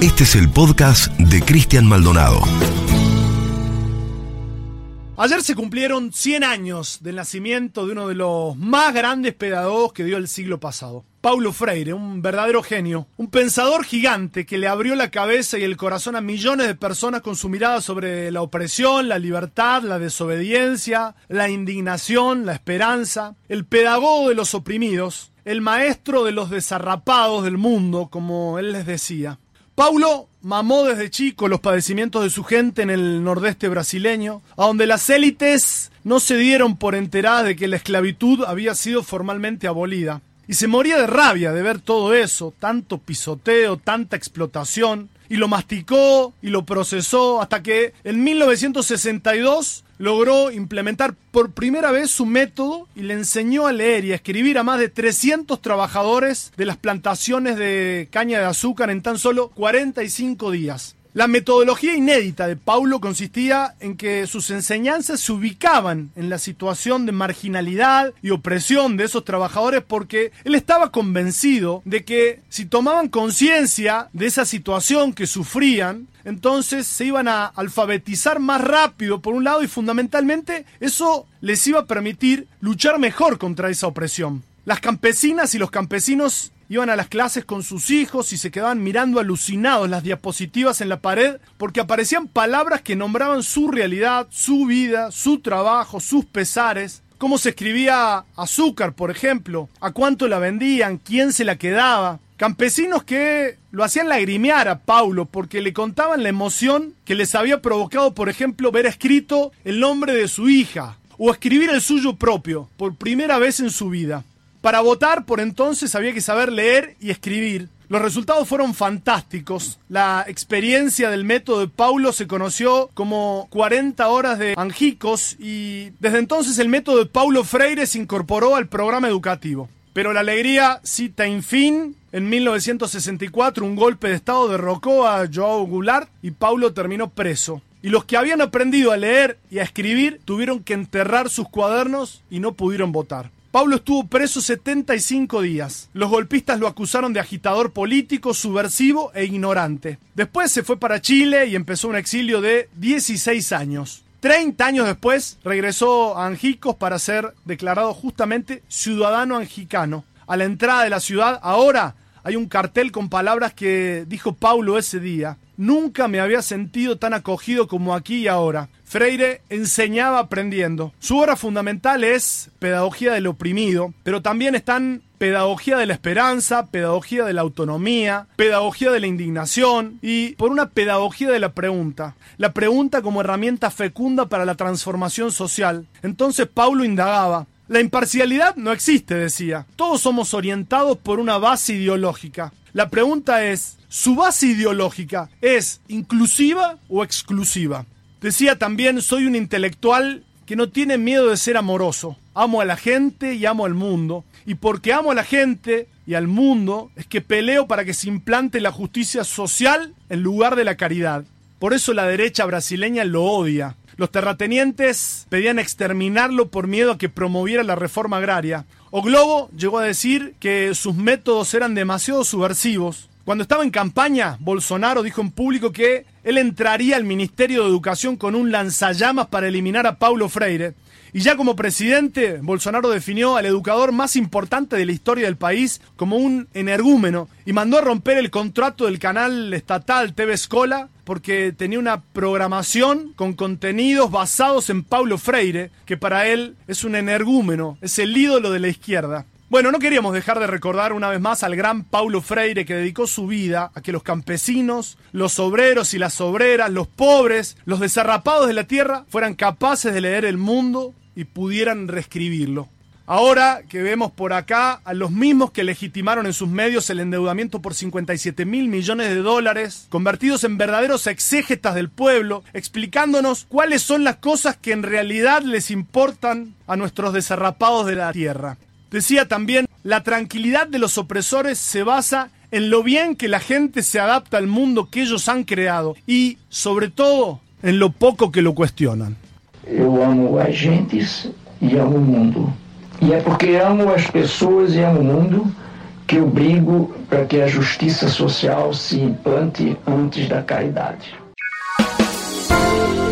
Este es el podcast de Cristian Maldonado. Ayer se cumplieron 100 años del nacimiento de uno de los más grandes pedagogos que dio el siglo pasado. Paulo Freire, un verdadero genio, un pensador gigante que le abrió la cabeza y el corazón a millones de personas con su mirada sobre la opresión, la libertad, la desobediencia, la indignación, la esperanza, el pedagogo de los oprimidos, el maestro de los desarrapados del mundo, como él les decía. Paulo mamó desde chico los padecimientos de su gente en el nordeste brasileño, a donde las élites no se dieron por enteradas de que la esclavitud había sido formalmente abolida. Y se moría de rabia de ver todo eso, tanto pisoteo, tanta explotación, y lo masticó y lo procesó hasta que en 1962 logró implementar por primera vez su método y le enseñó a leer y a escribir a más de 300 trabajadores de las plantaciones de caña de azúcar en tan solo 45 días. La metodología inédita de Paulo consistía en que sus enseñanzas se ubicaban en la situación de marginalidad y opresión de esos trabajadores porque él estaba convencido de que si tomaban conciencia de esa situación que sufrían, entonces se iban a alfabetizar más rápido por un lado y fundamentalmente eso les iba a permitir luchar mejor contra esa opresión. Las campesinas y los campesinos iban a las clases con sus hijos y se quedaban mirando alucinados las diapositivas en la pared porque aparecían palabras que nombraban su realidad, su vida, su trabajo, sus pesares. Cómo se escribía azúcar, por ejemplo, a cuánto la vendían, quién se la quedaba. Campesinos que lo hacían lagrimear a Paulo porque le contaban la emoción que les había provocado, por ejemplo, ver escrito el nombre de su hija o escribir el suyo propio por primera vez en su vida. Para votar, por entonces, había que saber leer y escribir. Los resultados fueron fantásticos. La experiencia del método de Paulo se conoció como 40 horas de Angicos y desde entonces el método de Paulo Freire se incorporó al programa educativo. Pero la alegría cita en fin. En 1964 un golpe de Estado derrocó a Joao Goulart y Paulo terminó preso. Y los que habían aprendido a leer y a escribir tuvieron que enterrar sus cuadernos y no pudieron votar. Pablo estuvo preso 75 días. Los golpistas lo acusaron de agitador político, subversivo e ignorante. Después se fue para Chile y empezó un exilio de 16 años. 30 años después regresó a Angicos para ser declarado justamente ciudadano angicano. A la entrada de la ciudad ahora hay un cartel con palabras que dijo Paulo ese día. Nunca me había sentido tan acogido como aquí y ahora. Freire enseñaba aprendiendo. Su obra fundamental es Pedagogía del oprimido, pero también están Pedagogía de la esperanza, Pedagogía de la autonomía, Pedagogía de la indignación y por una Pedagogía de la pregunta. La pregunta como herramienta fecunda para la transformación social. Entonces Paulo indagaba, la imparcialidad no existe, decía. Todos somos orientados por una base ideológica. La pregunta es, ¿su base ideológica es inclusiva o exclusiva? Decía también, soy un intelectual que no tiene miedo de ser amoroso. Amo a la gente y amo al mundo. Y porque amo a la gente y al mundo es que peleo para que se implante la justicia social en lugar de la caridad. Por eso la derecha brasileña lo odia. Los terratenientes pedían exterminarlo por miedo a que promoviera la reforma agraria. O Globo llegó a decir que sus métodos eran demasiado subversivos. Cuando estaba en campaña, Bolsonaro dijo en público que él entraría al Ministerio de Educación con un lanzallamas para eliminar a Paulo Freire. Y ya como presidente, Bolsonaro definió al educador más importante de la historia del país como un energúmeno y mandó a romper el contrato del canal estatal TV Escola porque tenía una programación con contenidos basados en Paulo Freire, que para él es un energúmeno, es el ídolo de la izquierda. Bueno, no queríamos dejar de recordar una vez más al gran Paulo Freire que dedicó su vida a que los campesinos, los obreros y las obreras, los pobres, los desarrapados de la tierra fueran capaces de leer el mundo y pudieran reescribirlo. Ahora que vemos por acá a los mismos que legitimaron en sus medios el endeudamiento por 57 mil millones de dólares, convertidos en verdaderos exégetas del pueblo, explicándonos cuáles son las cosas que en realidad les importan a nuestros desarrapados de la tierra. Decía también, la tranquilidad de los opresores se basa en lo bien que la gente se adapta al mundo que ellos han creado y, sobre todo, en lo poco que lo cuestionan. Eu amo as gentes e amo o mundo. E é porque amo as pessoas e amo o mundo que eu brigo para que a justiça social se implante antes da caridade.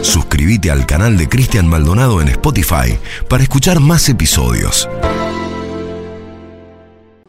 Suscríbete al canal de Cristian Maldonado en Spotify para escuchar más episodios.